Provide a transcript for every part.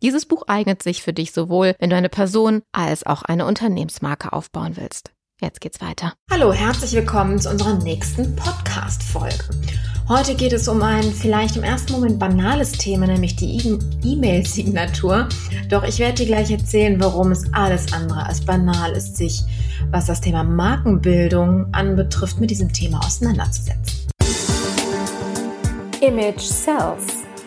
Dieses Buch eignet sich für dich sowohl, wenn du eine Person als auch eine Unternehmensmarke aufbauen willst. Jetzt geht's weiter. Hallo, herzlich willkommen zu unserer nächsten Podcast-Folge. Heute geht es um ein vielleicht im ersten Moment banales Thema, nämlich die E-Mail-Signatur. Doch ich werde dir gleich erzählen, warum es alles andere als banal ist, sich, was das Thema Markenbildung anbetrifft, mit diesem Thema auseinanderzusetzen. Image Sells,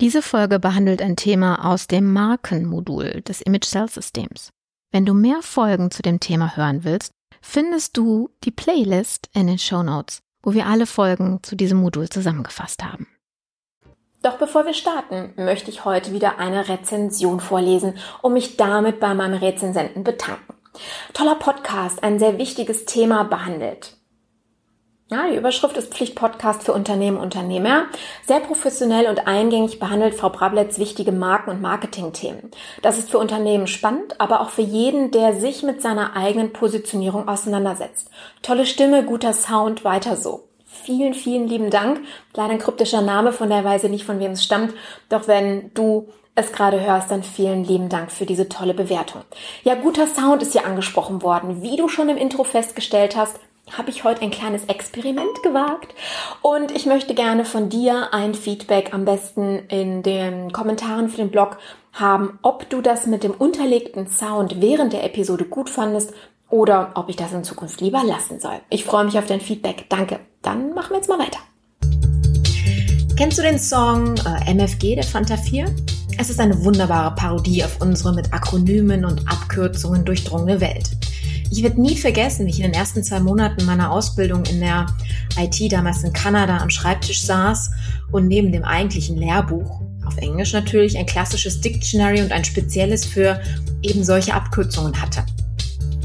Diese Folge behandelt ein Thema aus dem Markenmodul des Image Cell Systems. Wenn du mehr Folgen zu dem Thema hören willst, findest du die Playlist in den Show Notes, wo wir alle Folgen zu diesem Modul zusammengefasst haben. Doch bevor wir starten, möchte ich heute wieder eine Rezension vorlesen und mich damit bei meinem Rezensenten bedanken. Toller Podcast, ein sehr wichtiges Thema behandelt. Ja, die Überschrift ist Pflichtpodcast für Unternehmen Unternehmer. Sehr professionell und eingängig behandelt Frau Brabletz wichtige Marken- und Marketingthemen. Das ist für Unternehmen spannend, aber auch für jeden, der sich mit seiner eigenen Positionierung auseinandersetzt. Tolle Stimme, guter Sound, weiter so. Vielen, vielen lieben Dank. Leider ein kryptischer Name, von der Weise nicht, von wem es stammt. Doch wenn du es gerade hörst, dann vielen lieben Dank für diese tolle Bewertung. Ja, guter Sound ist hier angesprochen worden. Wie du schon im Intro festgestellt hast, habe ich heute ein kleines Experiment gewagt und ich möchte gerne von dir ein Feedback am besten in den Kommentaren für den Blog haben, ob du das mit dem unterlegten Sound während der Episode gut fandest oder ob ich das in Zukunft lieber lassen soll. Ich freue mich auf dein Feedback. Danke. Dann machen wir jetzt mal weiter. Kennst du den Song äh, MFG der Fanta 4? Es ist eine wunderbare Parodie auf unsere mit Akronymen und Abkürzungen durchdrungene Welt. Ich werde nie vergessen, wie ich in den ersten zwei Monaten meiner Ausbildung in der IT damals in Kanada am Schreibtisch saß und neben dem eigentlichen Lehrbuch, auf Englisch natürlich, ein klassisches Dictionary und ein spezielles für eben solche Abkürzungen hatte.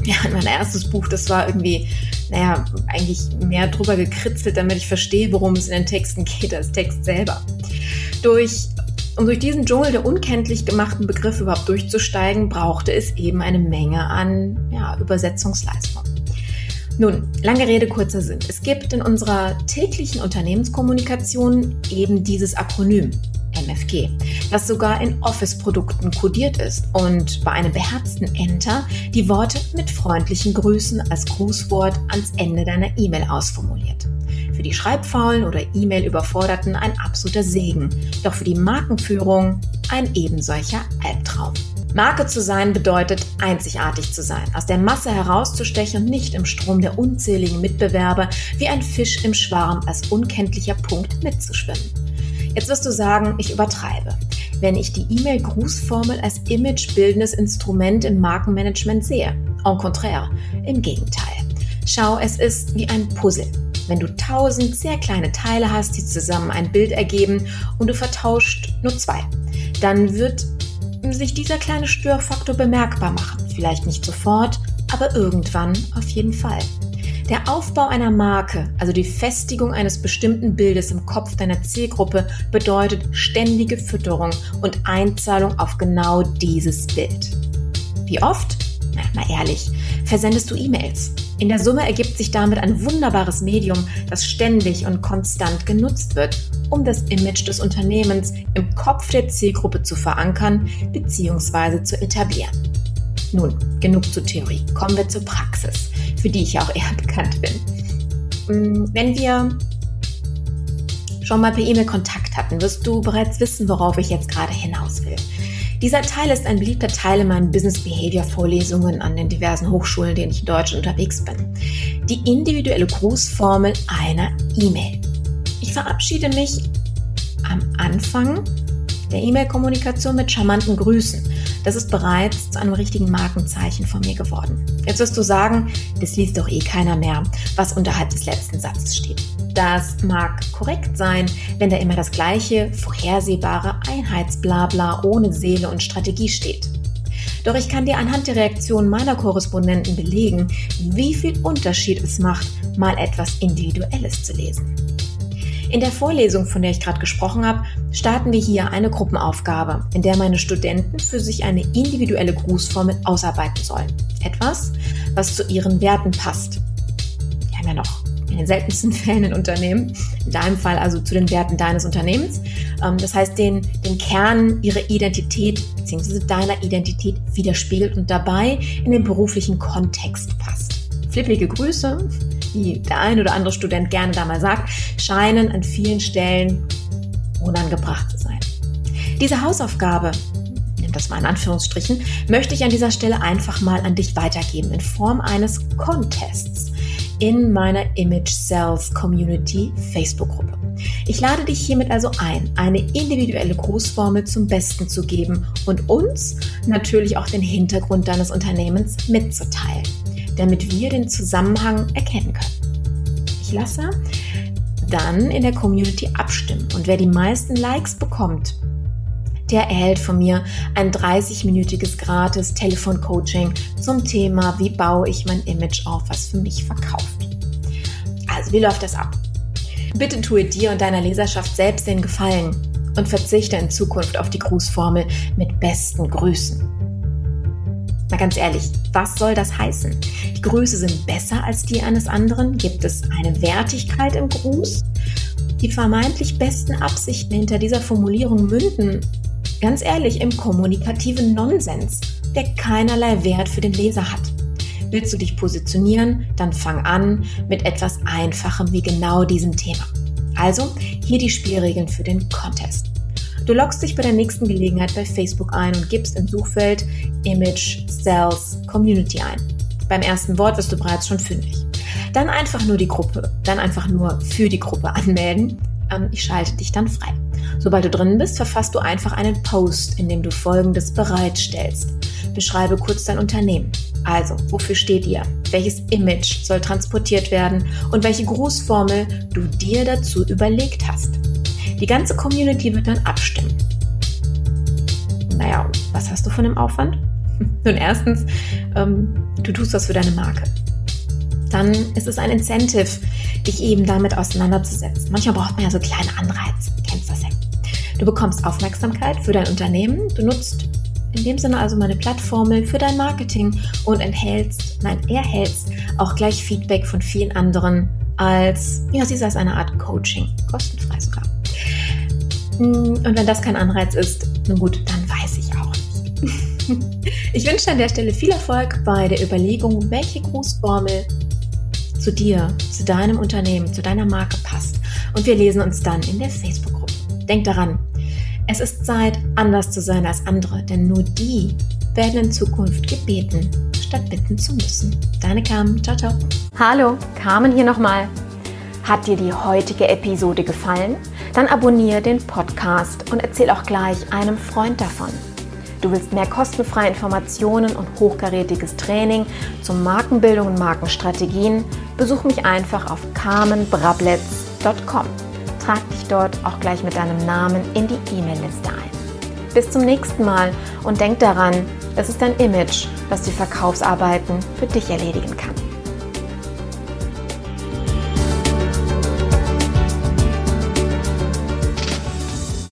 Ja, mein erstes Buch, das war irgendwie, naja, eigentlich mehr drüber gekritzelt, damit ich verstehe, worum es in den Texten geht, als Text selber. Durch um durch diesen Dschungel der unkenntlich gemachten Begriffe überhaupt durchzusteigen, brauchte es eben eine Menge an ja, Übersetzungsleistung. Nun, lange Rede, kurzer Sinn. Es gibt in unserer täglichen Unternehmenskommunikation eben dieses Akronym MFG, das sogar in Office-Produkten kodiert ist und bei einem beherzten Enter die Worte mit freundlichen Grüßen als Grußwort ans Ende deiner E-Mail ausformuliert. Für die Schreibfaulen oder E-Mail-Überforderten ein absoluter Segen, doch für die Markenführung ein ebensolcher Albtraum. Marke zu sein bedeutet, einzigartig zu sein, aus der Masse herauszustechen und nicht im Strom der unzähligen Mitbewerber wie ein Fisch im Schwarm als unkenntlicher Punkt mitzuschwimmen. Jetzt wirst du sagen, ich übertreibe. Wenn ich die E-Mail-Grußformel als imagebildendes Instrument im Markenmanagement sehe. En contraire, im Gegenteil. Schau, es ist wie ein Puzzle. Wenn du tausend sehr kleine Teile hast, die zusammen ein Bild ergeben und du vertauscht nur zwei, dann wird sich dieser kleine Störfaktor bemerkbar machen. Vielleicht nicht sofort, aber irgendwann auf jeden Fall. Der Aufbau einer Marke, also die Festigung eines bestimmten Bildes im Kopf deiner Zielgruppe, bedeutet ständige Fütterung und Einzahlung auf genau dieses Bild. Wie oft? Na, mal ehrlich, versendest du E-Mails? In der Summe ergibt sich damit ein wunderbares Medium, das ständig und konstant genutzt wird, um das Image des Unternehmens im Kopf der Zielgruppe zu verankern bzw. zu etablieren. Nun, genug zur Theorie. Kommen wir zur Praxis für die ich auch eher bekannt bin. Mm, wenn wir schon mal per E-Mail Kontakt hatten, wirst du bereits wissen, worauf ich jetzt gerade hinaus will. Dieser Teil ist ein beliebter Teil in meinen Business Behavior Vorlesungen an den diversen Hochschulen, denen ich in Deutschland unterwegs bin. die individuelle Grußformel einer E-Mail. Ich verabschiede mich am Anfang der E-Mail-Kommunikation mit charmanten Grüßen. Das ist bereits zu einem richtigen Markenzeichen von mir geworden. Jetzt wirst du sagen, das liest doch eh keiner mehr, was unterhalb des letzten Satzes steht. Das mag korrekt sein, wenn da immer das gleiche, vorhersehbare Einheitsblabla ohne Seele und Strategie steht. Doch ich kann dir anhand der Reaktionen meiner Korrespondenten belegen, wie viel Unterschied es macht, mal etwas Individuelles zu lesen. In der Vorlesung, von der ich gerade gesprochen habe, starten wir hier eine Gruppenaufgabe, in der meine Studenten für sich eine individuelle Grußformel ausarbeiten sollen. Etwas, was zu ihren Werten passt. Wir haben ja noch in den seltensten Fällen ein Unternehmen, in deinem Fall also zu den Werten deines Unternehmens. Ähm, das heißt, den, den Kern ihrer Identität bzw. deiner Identität widerspiegelt und dabei in den beruflichen Kontext passt. Flippige Grüße, wie der ein oder andere Student gerne da mal sagt, scheinen an vielen Stellen unangebracht zu sein. Diese Hausaufgabe, nimm das mal in Anführungsstrichen, möchte ich an dieser Stelle einfach mal an dich weitergeben in Form eines Contests in meiner Image Cells Community Facebook-Gruppe. Ich lade dich hiermit also ein, eine individuelle Grußformel zum Besten zu geben und uns natürlich auch den Hintergrund deines Unternehmens mitzuteilen damit wir den Zusammenhang erkennen können. Ich lasse dann in der Community abstimmen und wer die meisten Likes bekommt, der erhält von mir ein 30-minütiges gratis Telefoncoaching zum Thema, wie baue ich mein Image auf, was für mich verkauft. Also, wie läuft das ab? Bitte tue dir und deiner Leserschaft selbst den Gefallen und verzichte in Zukunft auf die Grußformel mit besten Grüßen. Mal ganz ehrlich, was soll das heißen? Die Grüße sind besser als die eines anderen? Gibt es eine Wertigkeit im Gruß? Die vermeintlich besten Absichten hinter dieser Formulierung münden, ganz ehrlich, im kommunikativen Nonsens, der keinerlei Wert für den Leser hat. Willst du dich positionieren, dann fang an mit etwas Einfachem wie genau diesem Thema. Also hier die Spielregeln für den Contest. Du loggst dich bei der nächsten Gelegenheit bei Facebook ein und gibst im Suchfeld Image Sales Community ein. Beim ersten Wort wirst du bereits schon fündig. Dann einfach nur die Gruppe, dann einfach nur für die Gruppe anmelden. Ähm, ich schalte dich dann frei. Sobald du drin bist, verfasst du einfach einen Post, in dem du Folgendes bereitstellst. Beschreibe kurz dein Unternehmen. Also, wofür steht ihr? Welches Image soll transportiert werden und welche Grußformel du dir dazu überlegt hast? Die ganze Community wird dann abstimmen. Naja, was hast du von dem Aufwand? Nun, erstens, ähm, du tust was für deine Marke. Dann ist es ein Incentive, dich eben damit auseinanderzusetzen. Manchmal braucht man ja so kleine Anreize. Du kennst das ja. Du bekommst Aufmerksamkeit für dein Unternehmen. Du nutzt in dem Sinne also meine Plattformel für dein Marketing und enthältst, nein, erhältst auch gleich Feedback von vielen anderen als, ja, sie sei es eine Art Coaching, kostenfrei sogar. Mm, und wenn das kein Anreiz ist, nun gut, dann weiß ich auch nicht. Ich wünsche an der Stelle viel Erfolg bei der Überlegung, welche Grußformel zu dir, zu deinem Unternehmen, zu deiner Marke passt. Und wir lesen uns dann in der Facebook-Gruppe. Denk daran, es ist Zeit, anders zu sein als andere, denn nur die werden in Zukunft gebeten, statt bitten zu müssen. Deine Carmen. Ciao, ciao. Hallo, Carmen hier nochmal. Hat dir die heutige Episode gefallen? Dann abonniere den Podcast und erzähl auch gleich einem Freund davon. Du willst mehr kostenfreie Informationen und hochkarätiges Training zur Markenbildung und Markenstrategien? Besuch mich einfach auf carmenbrabletz.com. Trag dich dort auch gleich mit deinem Namen in die E-Mail-Liste ein. Bis zum nächsten Mal und denk daran, es ist dein Image, was die Verkaufsarbeiten für dich erledigen kann.